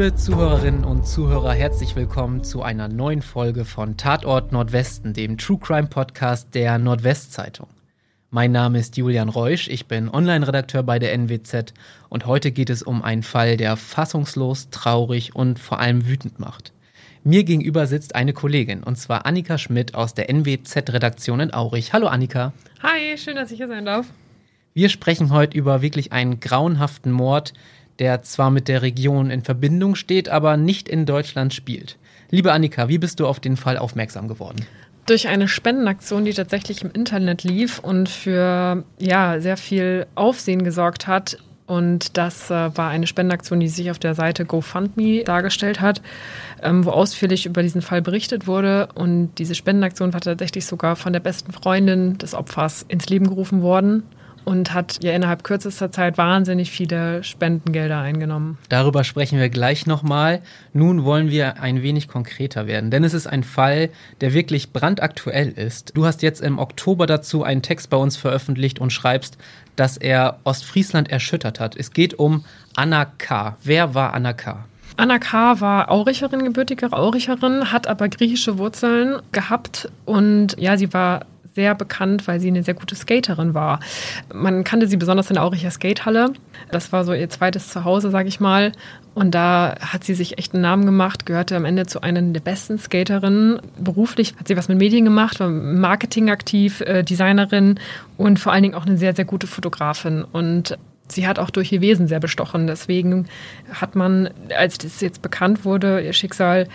Liebe Zuhörerinnen und Zuhörer, herzlich willkommen zu einer neuen Folge von Tatort Nordwesten, dem True Crime Podcast der Nordwestzeitung. Mein Name ist Julian Reusch, ich bin Online-Redakteur bei der NWZ und heute geht es um einen Fall, der fassungslos, traurig und vor allem wütend macht. Mir gegenüber sitzt eine Kollegin, und zwar Annika Schmidt aus der NWZ-Redaktion in Aurich. Hallo Annika. Hi, schön, dass ich hier sein darf. Wir sprechen heute über wirklich einen grauenhaften Mord, der zwar mit der Region in Verbindung steht, aber nicht in Deutschland spielt. Liebe Annika, wie bist du auf den Fall aufmerksam geworden? Durch eine Spendenaktion, die tatsächlich im Internet lief und für ja, sehr viel Aufsehen gesorgt hat. Und das äh, war eine Spendenaktion, die sich auf der Seite GoFundMe dargestellt hat, ähm, wo ausführlich über diesen Fall berichtet wurde. Und diese Spendenaktion war tatsächlich sogar von der besten Freundin des Opfers ins Leben gerufen worden und hat ja innerhalb kürzester Zeit wahnsinnig viele Spendengelder eingenommen. Darüber sprechen wir gleich nochmal. Nun wollen wir ein wenig konkreter werden, denn es ist ein Fall, der wirklich brandaktuell ist. Du hast jetzt im Oktober dazu einen Text bei uns veröffentlicht und schreibst, dass er Ostfriesland erschüttert hat. Es geht um Anna K. Wer war Anna K.? Anna K. war Auricherin, gebürtige Auricherin, hat aber griechische Wurzeln gehabt und ja, sie war sehr bekannt, weil sie eine sehr gute Skaterin war. Man kannte sie besonders in der Auricher Skatehalle. Das war so ihr zweites Zuhause, sage ich mal. Und da hat sie sich echt einen Namen gemacht, gehörte am Ende zu einer der besten Skaterinnen. Beruflich hat sie was mit Medien gemacht, war Marketing aktiv, äh, Designerin und vor allen Dingen auch eine sehr, sehr gute Fotografin. Und sie hat auch durch ihr Wesen sehr bestochen. Deswegen hat man, als das jetzt bekannt wurde, ihr Schicksal,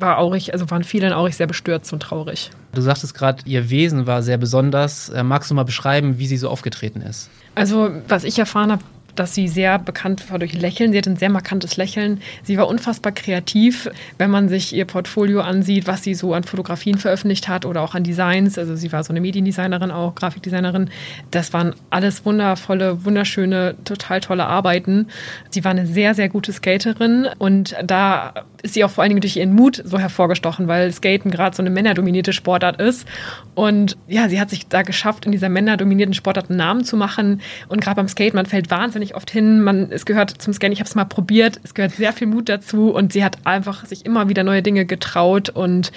war Aurich, also waren viele in Aurich sehr bestürzt und traurig. Du sagtest gerade, ihr Wesen war sehr besonders. Äh, magst du mal beschreiben, wie sie so aufgetreten ist? Also, was ich erfahren habe, dass sie sehr bekannt war durch Lächeln. Sie hat ein sehr markantes Lächeln. Sie war unfassbar kreativ, wenn man sich ihr Portfolio ansieht, was sie so an Fotografien veröffentlicht hat oder auch an Designs. Also sie war so eine Mediendesignerin auch, Grafikdesignerin. Das waren alles wundervolle, wunderschöne, total tolle Arbeiten. Sie war eine sehr, sehr gute Skaterin und da ist sie auch vor allen Dingen durch ihren Mut so hervorgestochen, weil Skaten gerade so eine männerdominierte Sportart ist. Und ja, sie hat sich da geschafft, in dieser männerdominierten Sportart einen Namen zu machen. Und gerade beim Skaten, man fällt wahnsinnig oft hin. Man, es gehört zum Skaten, ich habe es mal probiert, es gehört sehr viel Mut dazu. Und sie hat einfach sich immer wieder neue Dinge getraut. Und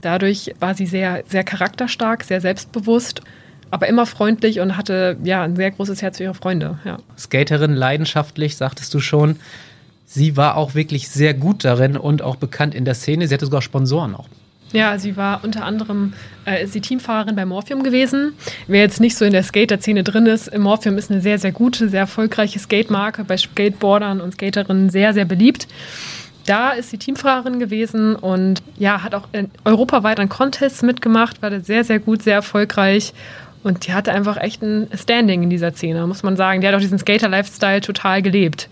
dadurch war sie sehr, sehr charakterstark, sehr selbstbewusst aber immer freundlich und hatte ja ein sehr großes Herz für ihre Freunde. Ja. Skaterin, leidenschaftlich, sagtest du schon. Sie war auch wirklich sehr gut darin und auch bekannt in der Szene. Sie hatte sogar Sponsoren auch. Ja, sie war unter anderem äh, ist die Teamfahrerin bei Morphium gewesen. Wer jetzt nicht so in der Skater-Szene drin ist, Morphium ist eine sehr, sehr gute, sehr erfolgreiche Skate-Marke, bei Skateboardern und Skaterinnen sehr, sehr beliebt. Da ist sie Teamfahrerin gewesen und ja, hat auch europaweit an Contests mitgemacht, war sehr, sehr gut, sehr erfolgreich und die hatte einfach echt ein Standing in dieser Szene, muss man sagen. Die hat auch diesen Skater-Lifestyle total gelebt.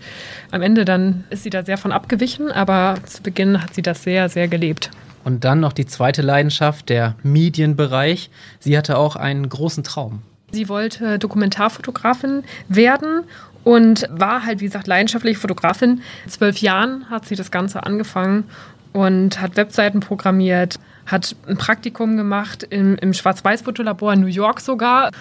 Am Ende dann ist sie da sehr von abgewichen, aber zu Beginn hat sie das sehr, sehr gelebt. Und dann noch die zweite Leidenschaft, der Medienbereich. Sie hatte auch einen großen Traum. Sie wollte Dokumentarfotografin werden und war halt, wie gesagt, leidenschaftliche Fotografin. In zwölf Jahren hat sie das Ganze angefangen und hat Webseiten programmiert, hat ein Praktikum gemacht im, im Schwarz-Weiß-Fotolabor in New York sogar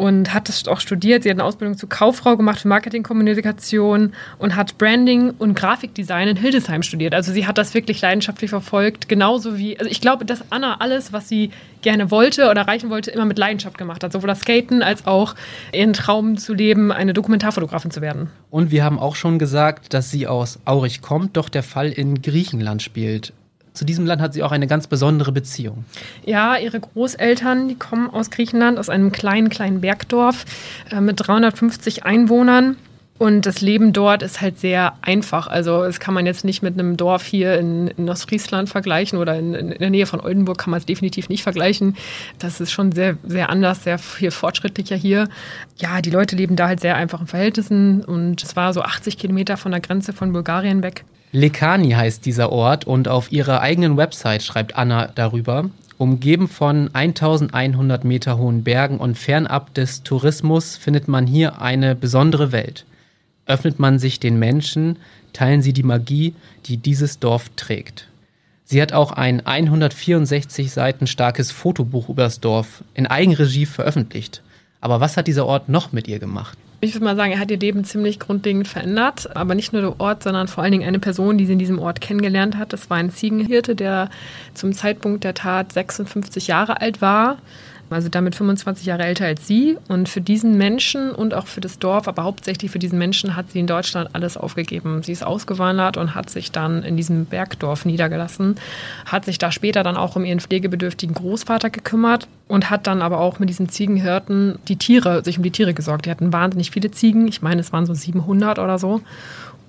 und hat das auch studiert. Sie hat eine Ausbildung zur Kauffrau gemacht für Marketingkommunikation und hat Branding und Grafikdesign in Hildesheim studiert. Also sie hat das wirklich leidenschaftlich verfolgt, genauso wie, also ich glaube, dass Anna alles, was sie gerne wollte oder erreichen wollte, immer mit Leidenschaft gemacht hat. Sowohl das Skaten als auch ihren Traum zu leben, eine Dokumentarfotografin zu werden. Und wir haben auch schon gesagt, dass sie aus Aurich kommt, doch der Fall in Griechenland spielt zu diesem Land hat sie auch eine ganz besondere Beziehung. Ja, ihre Großeltern, die kommen aus Griechenland, aus einem kleinen, kleinen Bergdorf äh, mit 350 Einwohnern. Und das Leben dort ist halt sehr einfach. Also das kann man jetzt nicht mit einem Dorf hier in, in Ostfriesland vergleichen oder in, in, der Nähe von Oldenburg kann man es definitiv nicht vergleichen. Das ist schon sehr, sehr anders, sehr viel fortschrittlicher hier. Ja, die Leute leben da halt sehr einfachen Verhältnissen und es war so 80 Kilometer von der Grenze von Bulgarien weg. Lekani heißt dieser Ort und auf ihrer eigenen Website schreibt Anna darüber, umgeben von 1100 Meter hohen Bergen und fernab des Tourismus findet man hier eine besondere Welt. Öffnet man sich den Menschen, teilen sie die Magie, die dieses Dorf trägt. Sie hat auch ein 164 Seiten starkes Fotobuch über das Dorf in Eigenregie veröffentlicht. Aber was hat dieser Ort noch mit ihr gemacht? Ich würde mal sagen, er hat ihr Leben ziemlich grundlegend verändert. Aber nicht nur der Ort, sondern vor allen Dingen eine Person, die sie in diesem Ort kennengelernt hat. Das war ein Ziegenhirte, der zum Zeitpunkt der Tat 56 Jahre alt war also damit 25 Jahre älter als sie. Und für diesen Menschen und auch für das Dorf, aber hauptsächlich für diesen Menschen, hat sie in Deutschland alles aufgegeben. Sie ist ausgewandert und hat sich dann in diesem Bergdorf niedergelassen, hat sich da später dann auch um ihren pflegebedürftigen Großvater gekümmert und hat dann aber auch mit diesen Ziegenhirten die Tiere, sich um die Tiere gesorgt. Die hatten wahnsinnig viele Ziegen. Ich meine, es waren so 700 oder so.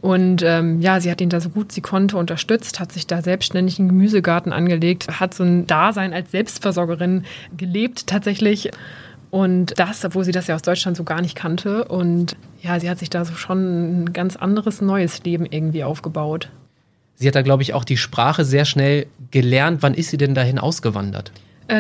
Und ähm, ja, sie hat ihn da so gut sie konnte unterstützt, hat sich da selbstständig einen Gemüsegarten angelegt, hat so ein Dasein als Selbstversorgerin gelebt tatsächlich. Und das, obwohl sie das ja aus Deutschland so gar nicht kannte. Und ja, sie hat sich da so schon ein ganz anderes neues Leben irgendwie aufgebaut. Sie hat da, glaube ich, auch die Sprache sehr schnell gelernt. Wann ist sie denn dahin ausgewandert?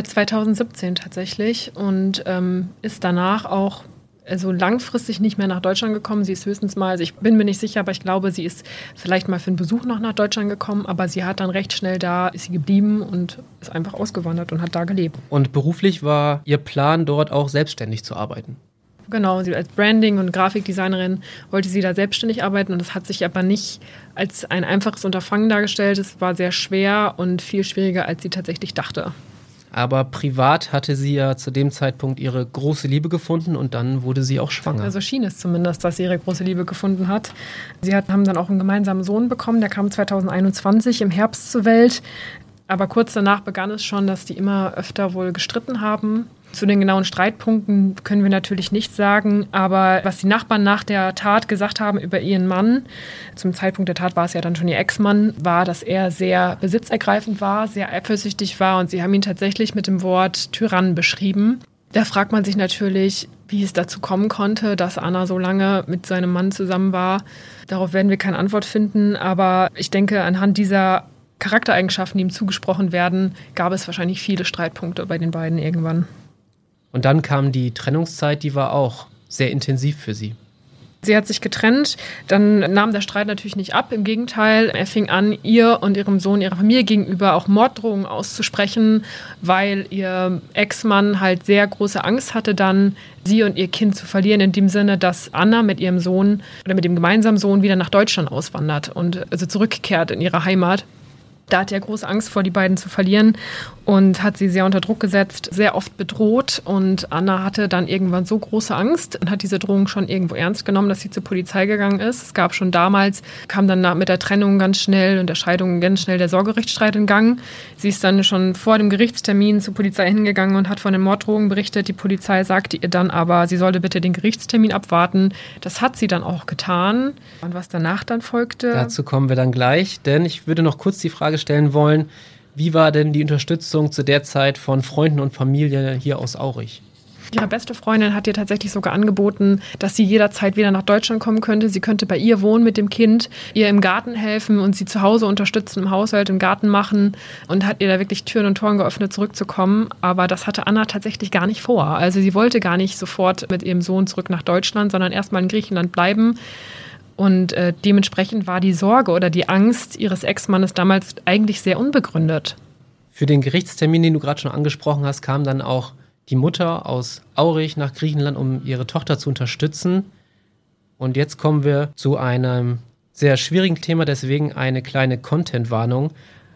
2017 äh, tatsächlich und ähm, ist danach auch also langfristig nicht mehr nach Deutschland gekommen. Sie ist höchstens mal, also ich bin mir nicht sicher, aber ich glaube, sie ist vielleicht mal für einen Besuch noch nach Deutschland gekommen, aber sie hat dann recht schnell da, ist sie geblieben und ist einfach ausgewandert und hat da gelebt. Und beruflich war ihr Plan, dort auch selbstständig zu arbeiten? Genau, sie als Branding- und Grafikdesignerin wollte sie da selbstständig arbeiten und das hat sich aber nicht als ein einfaches Unterfangen dargestellt. Es war sehr schwer und viel schwieriger, als sie tatsächlich dachte. Aber privat hatte sie ja zu dem Zeitpunkt ihre große Liebe gefunden und dann wurde sie auch schwanger. Also schien es zumindest, dass sie ihre große Liebe gefunden hat. Sie hat, haben dann auch einen gemeinsamen Sohn bekommen, der kam 2021 im Herbst zur Welt. Aber kurz danach begann es schon, dass die immer öfter wohl gestritten haben. Zu den genauen Streitpunkten können wir natürlich nichts sagen, aber was die Nachbarn nach der Tat gesagt haben über ihren Mann, zum Zeitpunkt der Tat war es ja dann schon ihr Ex-Mann, war, dass er sehr besitzergreifend war, sehr eifersüchtig war und sie haben ihn tatsächlich mit dem Wort Tyrann beschrieben. Da fragt man sich natürlich, wie es dazu kommen konnte, dass Anna so lange mit seinem Mann zusammen war. Darauf werden wir keine Antwort finden, aber ich denke, anhand dieser Charaktereigenschaften, die ihm zugesprochen werden, gab es wahrscheinlich viele Streitpunkte bei den beiden irgendwann. Und dann kam die Trennungszeit, die war auch sehr intensiv für sie. Sie hat sich getrennt, dann nahm der Streit natürlich nicht ab. Im Gegenteil, er fing an, ihr und ihrem Sohn, ihrer Familie gegenüber auch Morddrohungen auszusprechen, weil ihr Ex-Mann halt sehr große Angst hatte, dann sie und ihr Kind zu verlieren, in dem Sinne, dass Anna mit ihrem Sohn oder mit dem gemeinsamen Sohn wieder nach Deutschland auswandert und also zurückkehrt in ihre Heimat. Da hat er große Angst vor, die beiden zu verlieren und hat sie sehr unter Druck gesetzt, sehr oft bedroht. Und Anna hatte dann irgendwann so große Angst und hat diese Drohung schon irgendwo ernst genommen, dass sie zur Polizei gegangen ist. Es gab schon damals, kam dann mit der Trennung ganz schnell und der Scheidung ganz schnell der Sorgerechtsstreit in Gang. Sie ist dann schon vor dem Gerichtstermin zur Polizei hingegangen und hat von den Morddrohungen berichtet. Die Polizei sagte ihr dann aber, sie sollte bitte den Gerichtstermin abwarten. Das hat sie dann auch getan. Und was danach dann folgte. Dazu kommen wir dann gleich, denn ich würde noch kurz die Frage stellen wollen, wie war denn die Unterstützung zu der Zeit von Freunden und Familie hier aus Aurich? Ihre beste Freundin hat ihr tatsächlich sogar angeboten, dass sie jederzeit wieder nach Deutschland kommen könnte. Sie könnte bei ihr wohnen mit dem Kind, ihr im Garten helfen und sie zu Hause unterstützen, im Haushalt, im Garten machen und hat ihr da wirklich Türen und Toren geöffnet, zurückzukommen. Aber das hatte Anna tatsächlich gar nicht vor. Also sie wollte gar nicht sofort mit ihrem Sohn zurück nach Deutschland, sondern erstmal in Griechenland bleiben und äh, dementsprechend war die Sorge oder die Angst ihres Ex-Mannes damals eigentlich sehr unbegründet. Für den Gerichtstermin, den du gerade schon angesprochen hast, kam dann auch die Mutter aus Aurich nach Griechenland, um ihre Tochter zu unterstützen. Und jetzt kommen wir zu einem sehr schwierigen Thema, deswegen eine kleine Content-Warnung.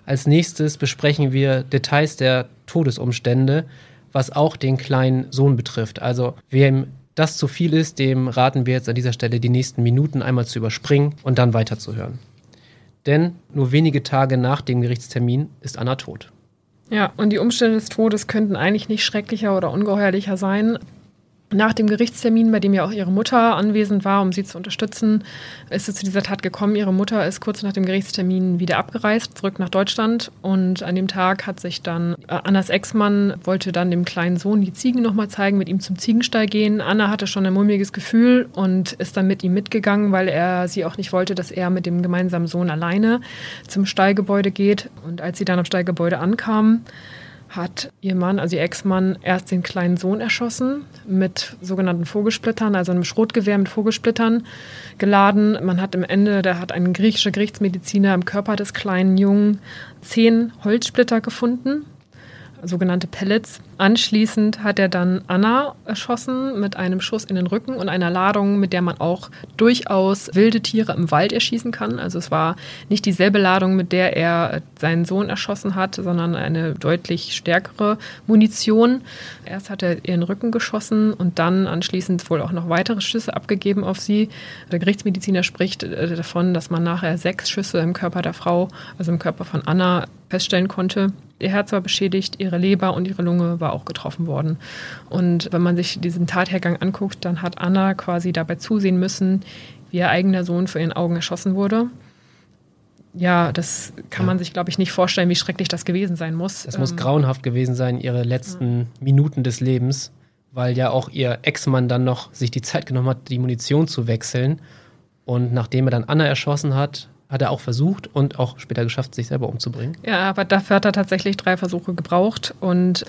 Als nächstes besprechen wir Details der Todesumstände, was auch den kleinen Sohn betrifft. Also wem das zu viel ist, dem raten wir jetzt an dieser Stelle die nächsten Minuten einmal zu überspringen und dann weiterzuhören. Denn nur wenige Tage nach dem Gerichtstermin ist Anna tot. Ja, und die Umstände des Todes könnten eigentlich nicht schrecklicher oder ungeheuerlicher sein. Nach dem Gerichtstermin, bei dem ja auch ihre Mutter anwesend war, um sie zu unterstützen, ist es zu dieser Tat gekommen. Ihre Mutter ist kurz nach dem Gerichtstermin wieder abgereist, zurück nach Deutschland. Und an dem Tag hat sich dann äh, Annas Ex-Mann wollte dann dem kleinen Sohn die Ziegen nochmal zeigen, mit ihm zum Ziegenstall gehen. Anna hatte schon ein mulmiges Gefühl und ist dann mit ihm mitgegangen, weil er sie auch nicht wollte, dass er mit dem gemeinsamen Sohn alleine zum Stallgebäude geht. Und als sie dann am Stallgebäude ankamen, hat ihr Mann, also ihr Ex-Mann, erst den kleinen Sohn erschossen mit sogenannten Vogelsplittern, also einem Schrotgewehr mit Vogelsplittern geladen. Man hat im Ende, da hat ein griechischer Gerichtsmediziner im Körper des kleinen Jungen zehn Holzsplitter gefunden. Sogenannte Pellets. Anschließend hat er dann Anna erschossen mit einem Schuss in den Rücken und einer Ladung, mit der man auch durchaus wilde Tiere im Wald erschießen kann. Also es war nicht dieselbe Ladung, mit der er seinen Sohn erschossen hat, sondern eine deutlich stärkere Munition. Erst hat er ihren Rücken geschossen und dann anschließend wohl auch noch weitere Schüsse abgegeben auf sie. Der Gerichtsmediziner spricht äh, davon, dass man nachher sechs Schüsse im Körper der Frau, also im Körper von Anna, feststellen konnte. Ihr Herz war beschädigt, ihre Leber und ihre Lunge war auch getroffen worden. Und wenn man sich diesen Tathergang anguckt, dann hat Anna quasi dabei zusehen müssen, wie ihr eigener Sohn vor ihren Augen erschossen wurde. Ja, das kann man sich, glaube ich, nicht vorstellen, wie schrecklich das gewesen sein muss. Es muss ähm, grauenhaft gewesen sein, ihre letzten ja. Minuten des Lebens, weil ja auch ihr Ex-Mann dann noch sich die Zeit genommen hat, die Munition zu wechseln. Und nachdem er dann Anna erschossen hat, hat er auch versucht und auch später geschafft, sich selber umzubringen. Ja, aber dafür hat er tatsächlich drei Versuche gebraucht. Und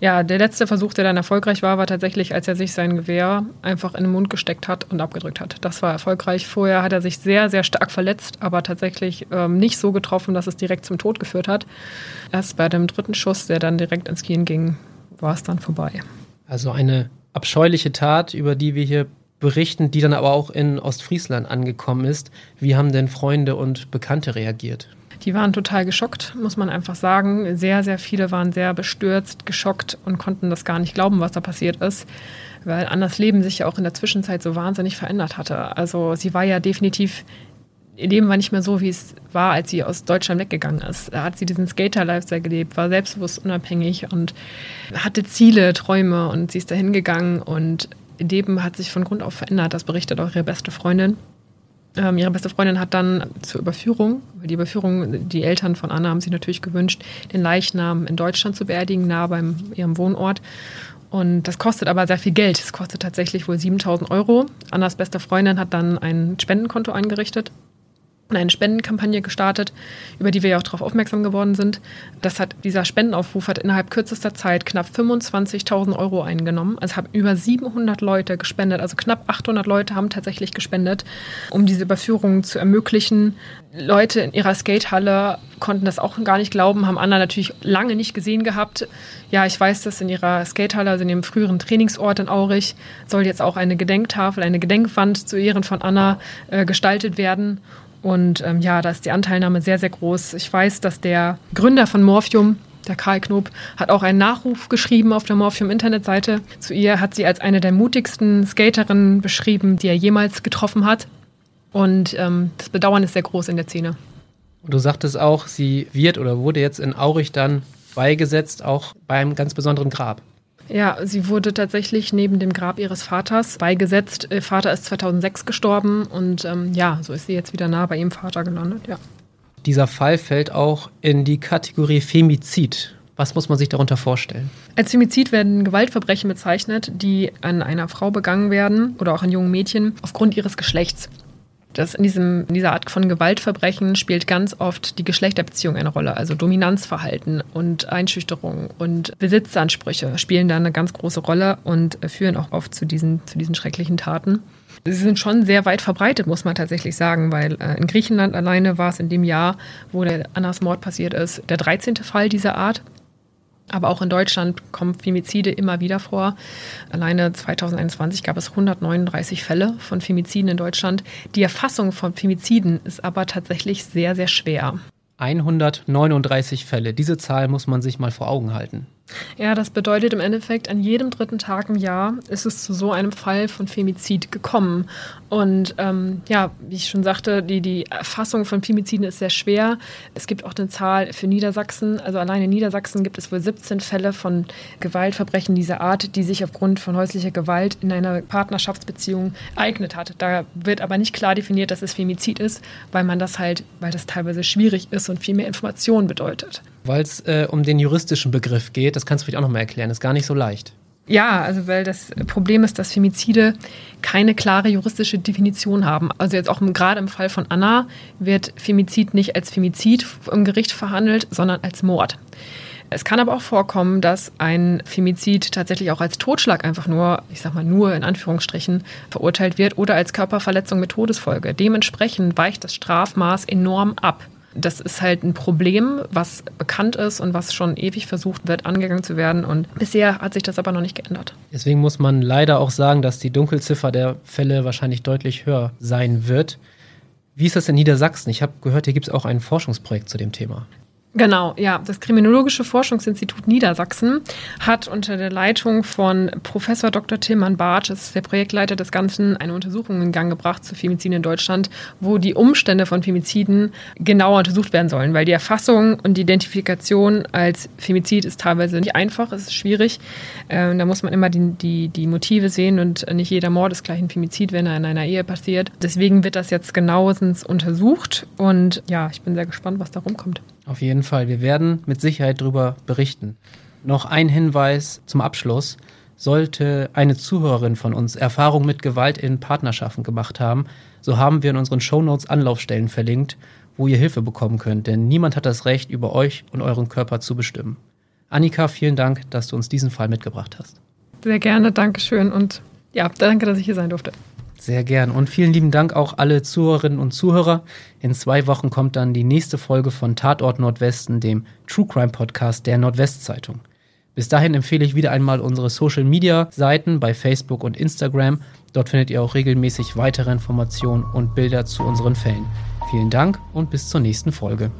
ja, der letzte Versuch, der dann erfolgreich war, war tatsächlich, als er sich sein Gewehr einfach in den Mund gesteckt hat und abgedrückt hat. Das war erfolgreich. Vorher hat er sich sehr, sehr stark verletzt, aber tatsächlich ähm, nicht so getroffen, dass es direkt zum Tod geführt hat. Erst bei dem dritten Schuss, der dann direkt ins Gehen ging, war es dann vorbei. Also eine abscheuliche Tat, über die wir hier berichten, die dann aber auch in Ostfriesland angekommen ist. Wie haben denn Freunde und Bekannte reagiert? Die waren total geschockt, muss man einfach sagen. Sehr, sehr viele waren sehr bestürzt, geschockt und konnten das gar nicht glauben, was da passiert ist, weil Annas Leben sich ja auch in der Zwischenzeit so wahnsinnig verändert hatte. Also sie war ja definitiv, ihr Leben war nicht mehr so, wie es war, als sie aus Deutschland weggegangen ist. Da hat sie diesen Skater-Lifestyle gelebt, war selbstbewusst unabhängig und hatte Ziele, Träume und sie ist dahin gegangen und Leben hat sich von Grund auf verändert. Das berichtet auch ihre beste Freundin. Ähm, ihre beste Freundin hat dann zur Überführung, die Überführung, die Eltern von Anna haben sich natürlich gewünscht, den Leichnam in Deutschland zu beerdigen, nah beim ihrem Wohnort. Und das kostet aber sehr viel Geld. Es kostet tatsächlich wohl 7000 Euro. Annas beste Freundin hat dann ein Spendenkonto eingerichtet eine Spendenkampagne gestartet, über die wir ja auch darauf aufmerksam geworden sind. Das hat, dieser Spendenaufruf hat innerhalb kürzester Zeit knapp 25.000 Euro eingenommen. Also haben über 700 Leute gespendet, also knapp 800 Leute haben tatsächlich gespendet, um diese Überführung zu ermöglichen. Leute in ihrer Skatehalle konnten das auch gar nicht glauben, haben Anna natürlich lange nicht gesehen gehabt. Ja, ich weiß, dass in ihrer Skatehalle, also in ihrem früheren Trainingsort in Aurich, soll jetzt auch eine Gedenktafel, eine Gedenkwand zu Ehren von Anna äh, gestaltet werden. Und ähm, ja, da ist die Anteilnahme sehr, sehr groß. Ich weiß, dass der Gründer von Morphium, der Karl Knob, hat auch einen Nachruf geschrieben auf der Morphium-Internetseite. Zu ihr hat sie als eine der mutigsten Skaterinnen beschrieben, die er jemals getroffen hat. Und ähm, das Bedauern ist sehr groß in der Szene. Und du sagtest auch, sie wird oder wurde jetzt in Aurich dann beigesetzt, auch bei einem ganz besonderen Grab. Ja, sie wurde tatsächlich neben dem Grab ihres Vaters beigesetzt. Ihr Vater ist 2006 gestorben und ähm, ja, so ist sie jetzt wieder nah bei ihrem Vater gelandet, ja. Dieser Fall fällt auch in die Kategorie Femizid. Was muss man sich darunter vorstellen? Als Femizid werden Gewaltverbrechen bezeichnet, die an einer Frau begangen werden oder auch an jungen Mädchen aufgrund ihres Geschlechts. Das in, diesem, in dieser Art von Gewaltverbrechen spielt ganz oft die Geschlechterbeziehung eine Rolle. Also Dominanzverhalten und Einschüchterung und Besitzansprüche spielen da eine ganz große Rolle und führen auch oft zu diesen, zu diesen schrecklichen Taten. Sie sind schon sehr weit verbreitet, muss man tatsächlich sagen, weil äh, in Griechenland alleine war es in dem Jahr, wo der Annas Mord passiert ist, der 13. Fall dieser Art. Aber auch in Deutschland kommen Femizide immer wieder vor. Alleine 2021 gab es 139 Fälle von Femiziden in Deutschland. Die Erfassung von Femiziden ist aber tatsächlich sehr, sehr schwer. 139 Fälle. Diese Zahl muss man sich mal vor Augen halten. Ja, das bedeutet im Endeffekt, an jedem dritten Tag im Jahr ist es zu so einem Fall von Femizid gekommen. Und ähm, ja, wie ich schon sagte, die, die Erfassung von Femiziden ist sehr schwer. Es gibt auch eine Zahl für Niedersachsen. Also allein in Niedersachsen gibt es wohl 17 Fälle von Gewaltverbrechen dieser Art, die sich aufgrund von häuslicher Gewalt in einer Partnerschaftsbeziehung ereignet hat. Da wird aber nicht klar definiert, dass es Femizid ist, weil man das halt, weil das teilweise schwierig ist und viel mehr Informationen bedeutet weil es äh, um den juristischen Begriff geht. Das kannst du vielleicht auch nochmal erklären. Ist gar nicht so leicht. Ja, also weil das Problem ist, dass Femizide keine klare juristische Definition haben. Also jetzt auch gerade im Fall von Anna wird Femizid nicht als Femizid im Gericht verhandelt, sondern als Mord. Es kann aber auch vorkommen, dass ein Femizid tatsächlich auch als Totschlag einfach nur, ich sag mal nur in Anführungsstrichen, verurteilt wird oder als Körperverletzung mit Todesfolge. Dementsprechend weicht das Strafmaß enorm ab. Das ist halt ein Problem, was bekannt ist und was schon ewig versucht wird, angegangen zu werden. Und bisher hat sich das aber noch nicht geändert. Deswegen muss man leider auch sagen, dass die Dunkelziffer der Fälle wahrscheinlich deutlich höher sein wird. Wie ist das in Niedersachsen? Ich habe gehört, hier gibt es auch ein Forschungsprojekt zu dem Thema. Genau, ja. Das Kriminologische Forschungsinstitut Niedersachsen hat unter der Leitung von Professor Dr. Tilman Bartsch, das ist der Projektleiter des Ganzen, eine Untersuchung in Gang gebracht zu Femiziden in Deutschland, wo die Umstände von Femiziden genauer untersucht werden sollen, weil die Erfassung und die Identifikation als Femizid ist teilweise nicht einfach, es ist schwierig. Ähm, da muss man immer die, die, die Motive sehen und nicht jeder Mord ist gleich ein Femizid, wenn er in einer Ehe passiert. Deswegen wird das jetzt genauestens untersucht und ja, ich bin sehr gespannt, was da rumkommt. Auf jeden Fall. Wir werden mit Sicherheit darüber berichten. Noch ein Hinweis zum Abschluss. Sollte eine Zuhörerin von uns Erfahrung mit Gewalt in Partnerschaften gemacht haben, so haben wir in unseren Shownotes Anlaufstellen verlinkt, wo ihr Hilfe bekommen könnt, denn niemand hat das Recht, über euch und euren Körper zu bestimmen. Annika, vielen Dank, dass du uns diesen Fall mitgebracht hast. Sehr gerne, Dankeschön und ja, danke, dass ich hier sein durfte. Sehr gern. Und vielen lieben Dank auch alle Zuhörerinnen und Zuhörer. In zwei Wochen kommt dann die nächste Folge von Tatort Nordwesten, dem True Crime Podcast der Nordwestzeitung. Bis dahin empfehle ich wieder einmal unsere Social Media Seiten bei Facebook und Instagram. Dort findet ihr auch regelmäßig weitere Informationen und Bilder zu unseren Fällen. Vielen Dank und bis zur nächsten Folge.